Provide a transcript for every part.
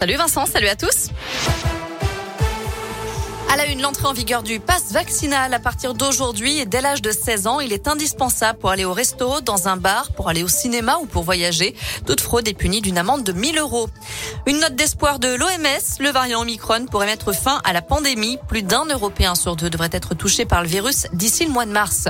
Salut Vincent, salut à tous. À la une, l'entrée en vigueur du pass vaccinal à partir d'aujourd'hui et dès l'âge de 16 ans, il est indispensable pour aller au resto, dans un bar, pour aller au cinéma ou pour voyager. Toute fraude est punie d'une amende de 1000 euros. Une note d'espoir de l'OMS, le variant Omicron pourrait mettre fin à la pandémie. Plus d'un Européen sur deux devrait être touché par le virus d'ici le mois de mars.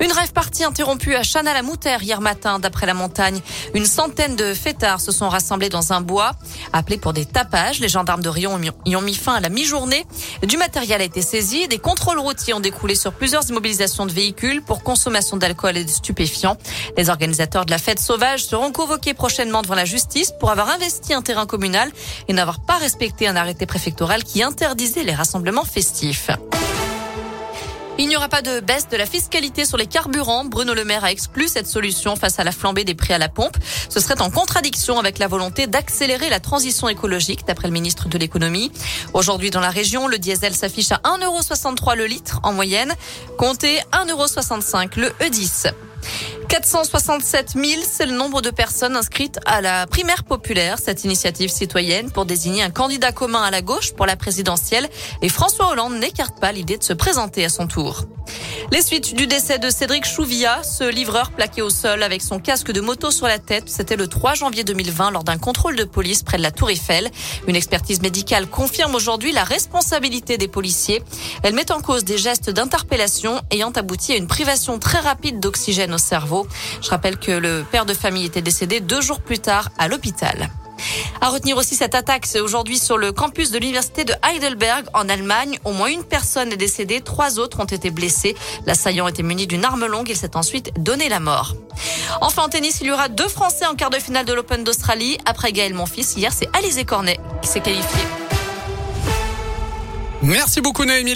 Une rêve partie interrompue à Chanal-la-Moutère hier matin, d'après la montagne. Une centaine de fêtards se sont rassemblés dans un bois, appelés pour des tapages. Les gendarmes de Rion y ont mis fin à la mi-journée. Du matériel a été saisi. Des contrôles routiers ont découlé sur plusieurs immobilisations de véhicules pour consommation d'alcool et de stupéfiants. Les organisateurs de la fête sauvage seront convoqués prochainement devant la justice pour avoir investi un terrain communal et n'avoir pas respecté un arrêté préfectoral qui interdisait les rassemblements festifs. Il n'y aura pas de baisse de la fiscalité sur les carburants. Bruno Le Maire a exclu cette solution face à la flambée des prix à la pompe. Ce serait en contradiction avec la volonté d'accélérer la transition écologique, d'après le ministre de l'économie. Aujourd'hui, dans la région, le diesel s'affiche à 1,63€ le litre en moyenne. Comptez 1,65€ le E10. 467 000, c'est le nombre de personnes inscrites à la primaire populaire, cette initiative citoyenne pour désigner un candidat commun à la gauche pour la présidentielle. Et François Hollande n'écarte pas l'idée de se présenter à son tour. Les suites du décès de Cédric Chouviat, ce livreur plaqué au sol avec son casque de moto sur la tête, c'était le 3 janvier 2020 lors d'un contrôle de police près de la Tour Eiffel. Une expertise médicale confirme aujourd'hui la responsabilité des policiers. Elle met en cause des gestes d'interpellation ayant abouti à une privation très rapide d'oxygène au cerveau. Je rappelle que le père de famille était décédé deux jours plus tard à l'hôpital. À retenir aussi cette attaque, c'est aujourd'hui sur le campus de l'université de Heidelberg en Allemagne. Au moins une personne est décédée, trois autres ont été blessés. L'assaillant était muni d'une arme longue, il s'est ensuite donné la mort. Enfin en tennis, il y aura deux Français en quart de finale de l'Open d'Australie. Après Gaël Monfils, hier c'est Alizé Cornet qui s'est qualifié. Merci beaucoup Noémie.